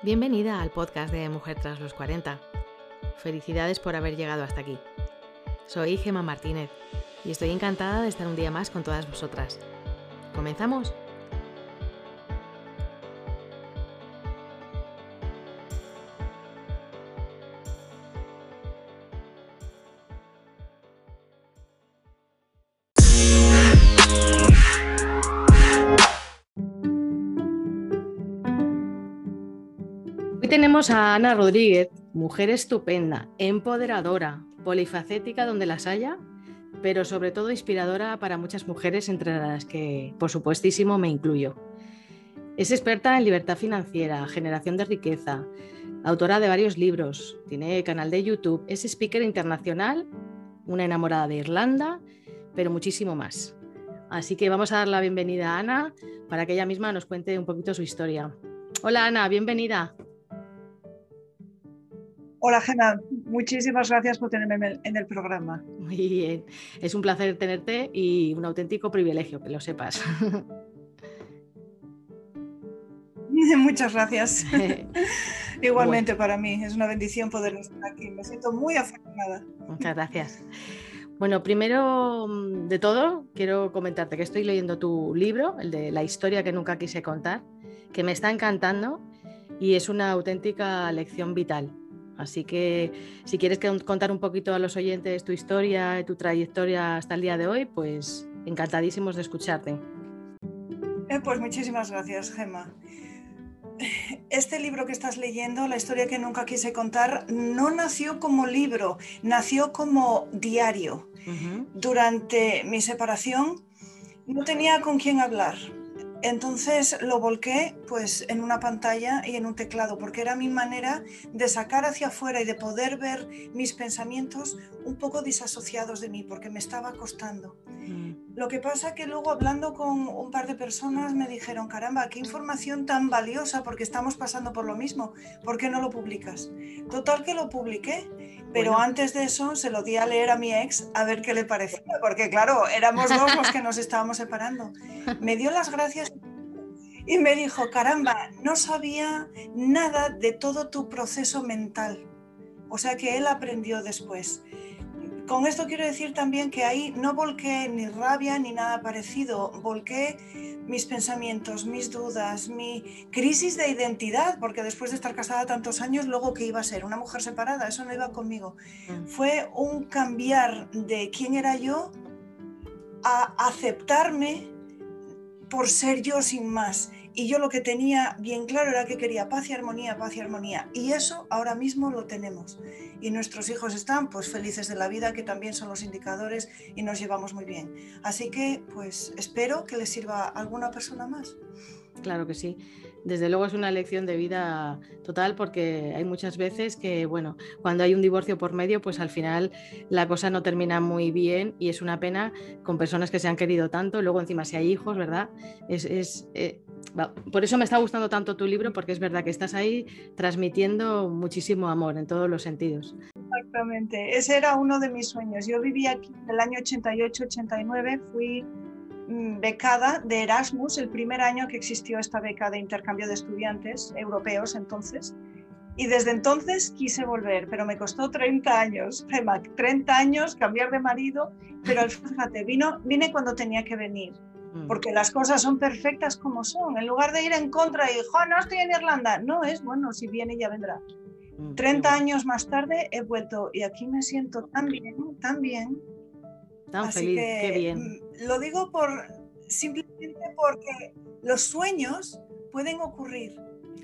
Bienvenida al podcast de Mujer tras los 40. Felicidades por haber llegado hasta aquí. Soy Gema Martínez y estoy encantada de estar un día más con todas vosotras. ¿Comenzamos? Tenemos a Ana Rodríguez, mujer estupenda, empoderadora, polifacética donde las haya, pero sobre todo inspiradora para muchas mujeres, entre las que, por supuestísimo, me incluyo. Es experta en libertad financiera, generación de riqueza, autora de varios libros, tiene canal de YouTube, es speaker internacional, una enamorada de Irlanda, pero muchísimo más. Así que vamos a dar la bienvenida a Ana para que ella misma nos cuente un poquito su historia. Hola Ana, bienvenida. Hola Gemma, muchísimas gracias por tenerme en el programa. Muy bien, es un placer tenerte y un auténtico privilegio, que lo sepas. Muchas gracias. Igualmente para mí, es una bendición poder estar aquí. Me siento muy afortunada. Muchas gracias. Bueno, primero mm, de todo, quiero comentarte que estoy leyendo tu libro, el de La historia que nunca quise contar, que me está encantando y es una auténtica lección vital Así que si quieres contar un poquito a los oyentes tu historia y tu trayectoria hasta el día de hoy, pues encantadísimos de escucharte. Eh, pues muchísimas gracias, Gemma. Este libro que estás leyendo, La historia que nunca quise contar, no nació como libro, nació como diario. Durante mi separación no tenía con quién hablar entonces lo volqué pues en una pantalla y en un teclado porque era mi manera de sacar hacia afuera y de poder ver mis pensamientos un poco disasociados de mí porque me estaba costando. Mm. Lo que pasa que luego hablando con un par de personas me dijeron, caramba, qué información tan valiosa porque estamos pasando por lo mismo, ¿por qué no lo publicas? Total que lo publiqué, pero antes de eso se lo di a leer a mi ex a ver qué le parecía, porque claro, éramos dos los que nos estábamos separando. Me dio las gracias y me dijo, caramba, no sabía nada de todo tu proceso mental. O sea que él aprendió después. Con esto quiero decir también que ahí no volqué ni rabia ni nada parecido, volqué mis pensamientos, mis dudas, mi crisis de identidad, porque después de estar casada tantos años, luego qué iba a ser, una mujer separada, eso no iba conmigo. Mm. Fue un cambiar de quién era yo a aceptarme por ser yo sin más. Y yo lo que tenía bien claro era que quería paz y armonía, paz y armonía. Y eso ahora mismo lo tenemos. Y nuestros hijos están pues felices de la vida, que también son los indicadores y nos llevamos muy bien. Así que pues espero que les sirva a alguna persona más. Claro que sí desde luego es una lección de vida total porque hay muchas veces que, bueno, cuando hay un divorcio por medio, pues al final la cosa no termina muy bien y es una pena con personas que se han querido tanto, luego encima si hay hijos, ¿verdad? Es, eh, por eso me está gustando tanto tu libro porque es verdad que estás ahí transmitiendo muchísimo amor en todos los sentidos. Exactamente, ese era uno de mis sueños. Yo viví aquí en el año 88-89, fui becada de Erasmus, el primer año que existió esta beca de intercambio de estudiantes europeos entonces. Y desde entonces quise volver, pero me costó 30 años, 30 años cambiar de marido, pero fíjate, vino, vine cuando tenía que venir, mm. porque las cosas son perfectas como son. En lugar de ir en contra y, jo, no estoy en Irlanda, no es bueno, si viene ya vendrá. 30 mm, años más tarde he vuelto y aquí me siento tan bien, tan bien, Tan feliz, qué bien. Mm, lo digo por simplemente porque los sueños pueden ocurrir.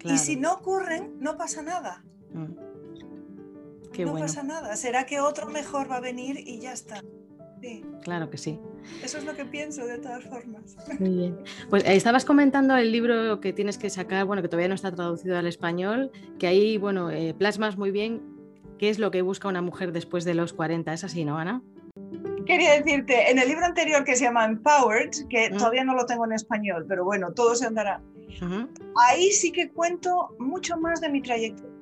Y si no ocurren, no pasa nada. Mm. no pasa nada. Será que otro mejor va a venir y ya está. Sí. Claro que sí. Eso es lo que pienso de todas formas. Muy bien. Pues eh, estabas comentando el libro que tienes que sacar, bueno, que todavía no está traducido al español, que ahí, bueno, eh, plasmas muy bien qué es lo que busca una mujer después de los 40. ¿Es así, no, Ana? Quería decirte, en el libro anterior que se llama Empowered, que todavía no lo tengo en español, pero bueno, todo se andará. Ahí sí que cuento mucho más de mi trayectoria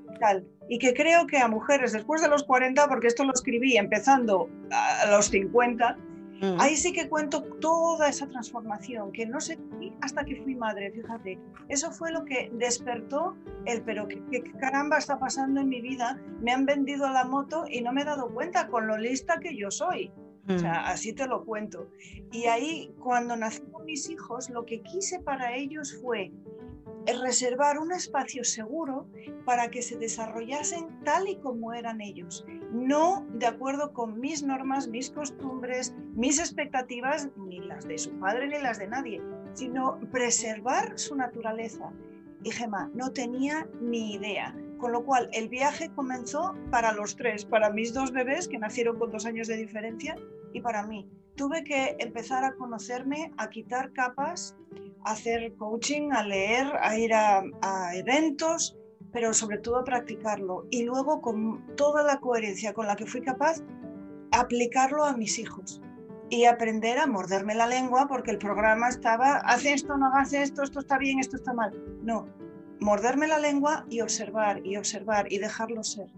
y que creo que a mujeres después de los 40, porque esto lo escribí empezando a los 50, Mm. Ahí sí que cuento toda esa transformación, que no sé hasta que fui madre, fíjate. Eso fue lo que despertó el, pero ¿qué, caramba está pasando en mi vida? Me han vendido la moto y no me he dado cuenta con lo lista que yo soy. O sea, mm. así te lo cuento. Y ahí, cuando nacieron mis hijos, lo que quise para ellos fue reservar un espacio seguro para que se desarrollasen tal y como eran ellos, no de acuerdo con mis normas, mis costumbres, mis expectativas, ni las de su padre ni las de nadie, sino preservar su naturaleza. Y Gemma no tenía ni idea, con lo cual el viaje comenzó para los tres, para mis dos bebés que nacieron con dos años de diferencia y para mí. Tuve que empezar a conocerme, a quitar capas hacer coaching, a leer, a ir a, eventos, pero sobre todo a practicarlo. Y luego, con toda la coherencia con la que fui capaz, aplicarlo a mis hijos y aprender a morderme la lengua porque el programa estaba, hace esto, no hagas esto, esto está bien, esto está mal. No, morderme la lengua y observar y observar y dejarlo ser.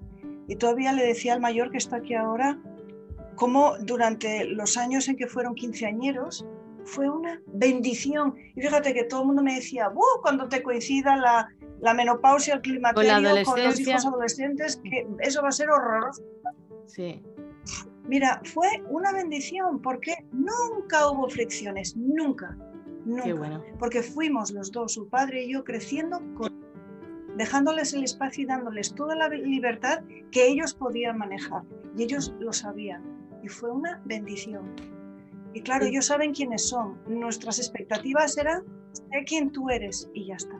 Y todavía le decía al mayor que está aquí ahora, cómo durante los años en que fueron quinceañeros, fue una bendición. Y fíjate que todo el mundo me decía, cuando te coincida la, la menopausia, el climaterio con, los hijos adolescentes, que eso va a ser horroroso. Sí. Mira, fue una bendición porque nunca hubo fricciones, nunca, nunca. Porque fuimos los dos, su padre y yo, creciendo dejándoles el espacio y dándoles toda la libertad que ellos podían manejar. Y ellos lo sabían. Y fue una bendición. Y claro, ellos saben quiénes son. Nuestras expectativas eran, sé quién tú eres y ya está.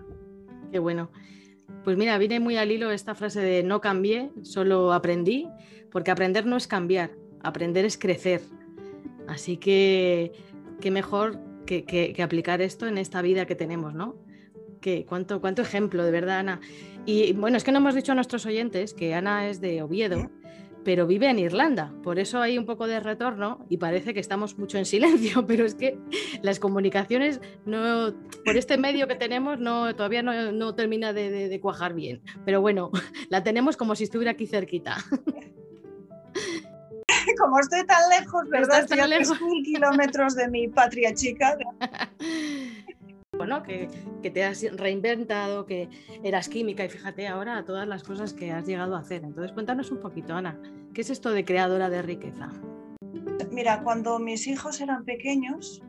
Qué bueno. Pues mira, viene muy al hilo esta frase de no cambié, solo aprendí, porque aprender no es cambiar, aprender es crecer. Así que qué mejor que, aplicar esto en esta vida que tenemos, ¿no? Cuánto, cuánto ejemplo, de verdad, Ana. Y bueno, es que no hemos dicho a nuestros oyentes que Ana es de Oviedo pero vive en Irlanda. Por eso hay un poco de retorno y parece que estamos mucho en silencio, pero es que las comunicaciones no, por este medio que tenemos no, todavía no, termina de, cuajar bien. Pero bueno, la tenemos como si estuviera aquí cerquita. Como estoy tan lejos, ¿verdad? Estoy a lejos. mil kilómetros de mi patria chica. Bueno, que, te has reinventado, que eras química y fíjate ahora todas las cosas que has llegado a hacer. Entonces cuéntanos un poquito, Ana, ¿qué es esto de creadora de riqueza? Mira, cuando mis hijos eran pequeños,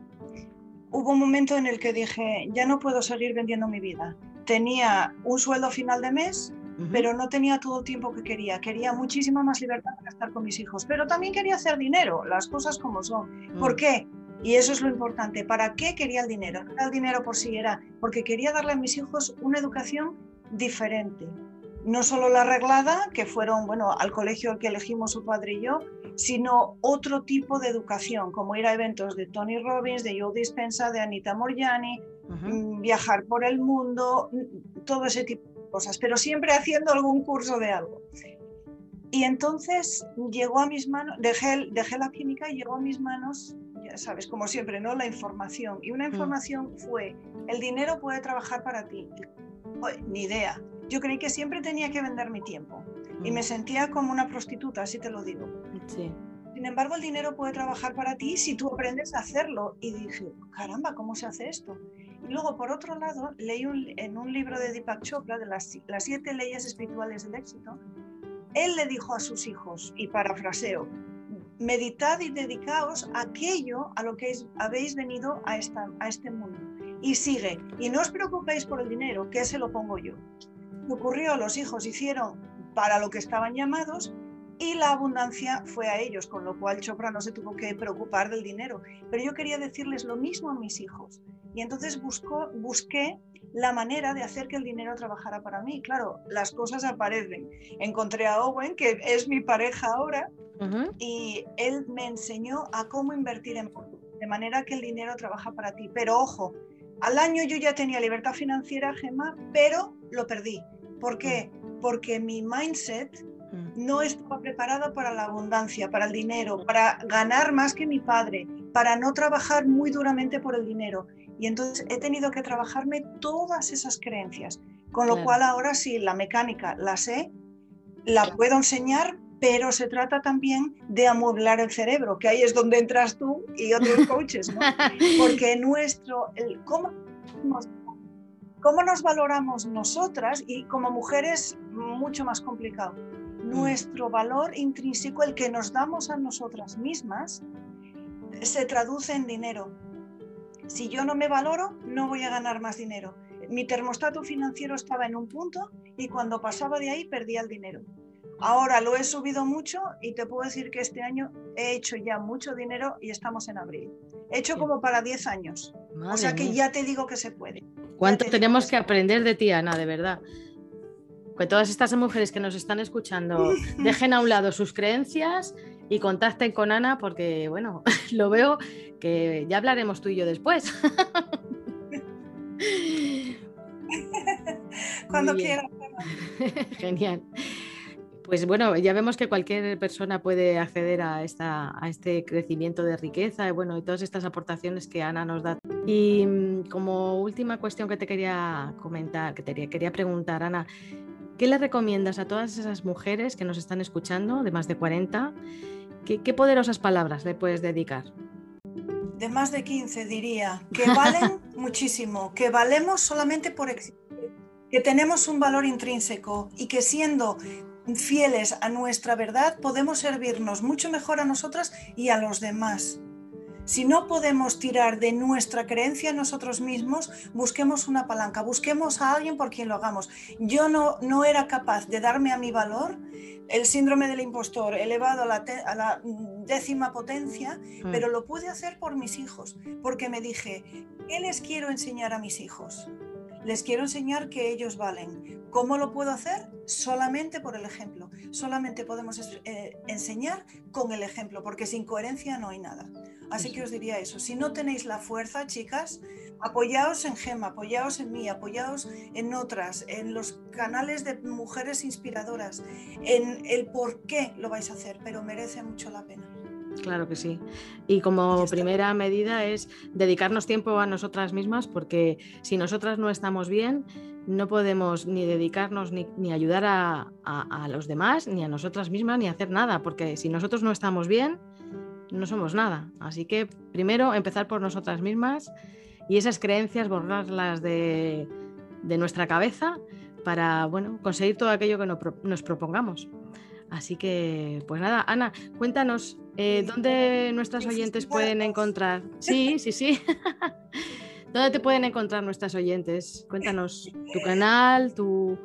hubo un momento en el que dije, ya no puedo seguir vendiendo mi vida. Tenía un sueldo final de mes, pero no tenía todo el tiempo que quería. Quería muchísima más libertad para estar con mis hijos, pero también quería hacer dinero, las cosas como son. ¿Por mm. qué? Y eso es lo importante. ¿Para qué quería el dinero? No era el dinero por sí, era porque quería darle a mis hijos una educación diferente. No solo la arreglada, que fueron, bueno, al colegio al que elegimos su padre y yo, sino otro tipo de educación, como ir a eventos de Tony Robbins, de Joe Dispensa, de Anita Moriani, mm, viajar por el mundo, mm, todo ese tipo de cosas, pero siempre haciendo algún curso de algo. Y entonces llegó a mis manos, dejé, dejé la química y llegó a mis manos sabes, como siempre, ¿no? La información. Y una mm. información fue, el dinero puede trabajar para ti. ni idea. Yo creí que siempre tenía que vender mi tiempo. Y me mm. sentía como una prostituta, así te lo digo. Sin embargo, el dinero puede trabajar para ti si tú aprendes a hacerlo. Y dije, caramba, ¿cómo se hace esto? Y luego, por otro lado, leí en un libro de Deepak Chopra, de las, las siete leyes espirituales del éxito, él le dijo a sus hijos, y parafraseo, meditad y dedicaos aquello a lo que habéis venido a, esta, a este mundo. Y sigue, y no os preocupéis por el dinero, que se lo pongo yo. ocurrió, los hijos hicieron para lo que estaban llamados y la abundancia fue a ellos, con lo cual Chopra no se tuvo que preocupar del dinero. Pero yo quería decirles lo mismo a mis hijos. Y entonces buscó, busqué la manera de hacer que el dinero trabajara para mí. Claro, las cosas aparecen. Encontré a Owen, que es mi pareja ahora, y él me enseñó a cómo invertir en de manera que el dinero trabaja para ti. Pero ojo, al año yo ya tenía libertad financiera, Gemma, pero lo perdí. ¿Por qué? Porque mi mindset mm. no estaba preparado para la abundancia, para el dinero, para ganar más que mi padre, para no trabajar muy duramente por el dinero. Y entonces he tenido que trabajarme todas esas creencias, con lo cual ahora sí, la mecánica la sé, la puedo enseñar, pero se trata también de amueblar el cerebro, que ahí es donde entras tú y otros coaches, ¿no? Porque nuestro, el, ¿cómo, nos, ¿cómo nos valoramos nosotras? Y como mujeres, mucho más complicado. Nuestro valor intrínseco, el que nos damos a nosotras mismas, se traduce en dinero. Si yo no me valoro, no voy a ganar más dinero. Mi termostato financiero estaba en un punto y cuando pasaba de ahí perdía el dinero. Ahora lo he subido mucho y te puedo decir que este año he hecho ya mucho dinero y estamos en abril. He hecho como para 10 años. o sea que ya te digo que se puede. ¿Cuánto tenemos que, aprender de ti, Ana, de verdad? Que todas estas mujeres que nos están escuchando dejen a un lado sus creencias y contacten con Ana porque, bueno, lo veo que ya hablaremos tú y yo después. Cuando quieras. Genial. Pues bueno, ya vemos que cualquier persona puede acceder a, esta, a este crecimiento de riqueza y bueno, y todas estas aportaciones que Ana nos da. Y mm, como última cuestión que te quería comentar, que te quería preguntar, Ana, ¿qué le recomiendas a todas esas mujeres que nos están escuchando, de más de 40? ¿Qué, qué poderosas palabras le puedes dedicar? De más de 15 diría, que valen muchísimo, que valemos solamente por existir, que tenemos un valor intrínseco y que siendo fieles a nuestra verdad, podemos servirnos mucho mejor a nosotras y a los demás. Si no podemos tirar de nuestra creencia en nosotros mismos, busquemos una palanca, busquemos a alguien por quien lo hagamos. Yo no, no era capaz de darme a mi valor el síndrome del impostor elevado a la, a la décima potencia, mm. pero lo pude hacer por mis hijos, porque me dije, ¿qué les quiero enseñar a mis hijos? Les quiero enseñar que ellos valen. ¿Cómo lo puedo hacer? Solamente por el ejemplo. Solamente podemos eh, enseñar con el ejemplo, porque sin coherencia no hay nada. Así que os diría eso. Si no tenéis la fuerza, chicas, apoyaos en Gema, apoyaos en mí, apoyaos en otras, en los canales de mujeres inspiradoras, en el por qué lo vais a hacer, pero merece mucho la pena. Claro que sí. Y como primera medida es dedicarnos tiempo a nosotras mismas, porque si nosotras no estamos bien, no podemos ni dedicarnos ni, ayudar a, los demás, ni a nosotras mismas, ni hacer nada, porque si nosotros no estamos bien, no somos nada. Así que primero empezar por nosotras mismas y esas creencias borrarlas de, nuestra cabeza para bueno, conseguir todo aquello que nos propongamos. Así que, pues nada, Ana, cuéntanos, eh, ¿dónde nuestras oyentes pueden encontrar? Sí, sí, sí. ¿Dónde te pueden encontrar nuestras oyentes? Cuéntanos tu canal, tu,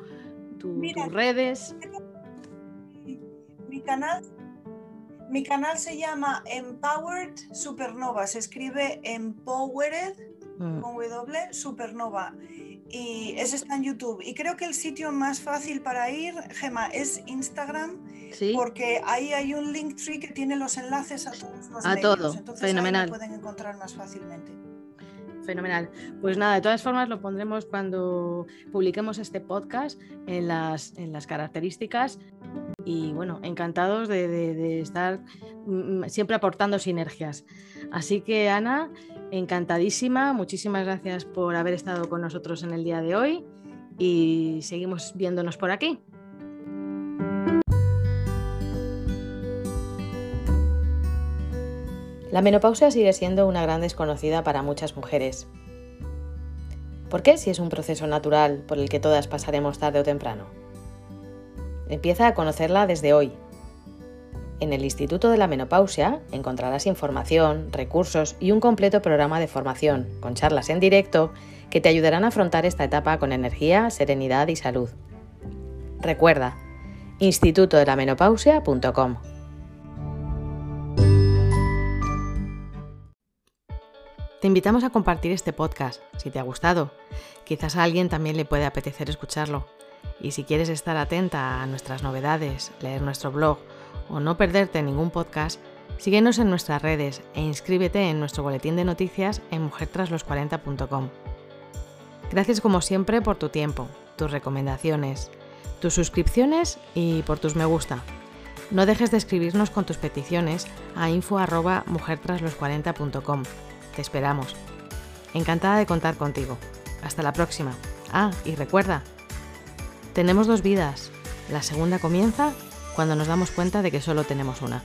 tus redes. Mi canal, mi canal se llama Empowered Supernova. Se escribe Empowered mm. con W Supernova y ese está en YouTube. Y creo que el sitio más fácil para ir, Gema, es Instagram, porque ahí hay un link tree que tiene los enlaces a todos los a todo, Entonces fenomenal. pueden encontrar más fácilmente. Fenomenal. Pues nada, de todas formas lo pondremos cuando publiquemos este podcast en las, en las características. Y bueno, encantados de, de estar mm, siempre aportando sinergias. Así que Ana, encantadísima. Muchísimas gracias por haber estado con nosotros en el día de hoy y seguimos viéndonos por aquí. La menopausia sigue siendo una gran desconocida para muchas mujeres. ¿Por qué si es un proceso natural por el que todas pasaremos tarde o temprano? Empieza a conocerla desde hoy, en el Instituto de la Menopausia encontrarás información, recursos y un completo programa de formación, con charlas en directo, que te ayudarán a afrontar esta etapa con energía, serenidad y salud. Recuerda, institutodelamenopausia.com. Te invitamos a compartir este podcast, si te ha gustado. Quizás a alguien también le puede apetecer escucharlo. Y si quieres estar atenta a nuestras novedades, leer nuestro blog o no perderte ningún podcast, síguenos en nuestras redes e inscríbete en nuestro boletín de noticias en mujertraslos40.com. Gracias como siempre por tu tiempo, tus recomendaciones, tus suscripciones y por tus me gusta. No dejes de escribirnos con tus peticiones a info@mujertraslos40.com. Te esperamos. Encantada de contar contigo. Hasta la próxima. Ah, y recuerda, tenemos dos vidas. La segunda comienza cuando nos damos cuenta de que solo tenemos una.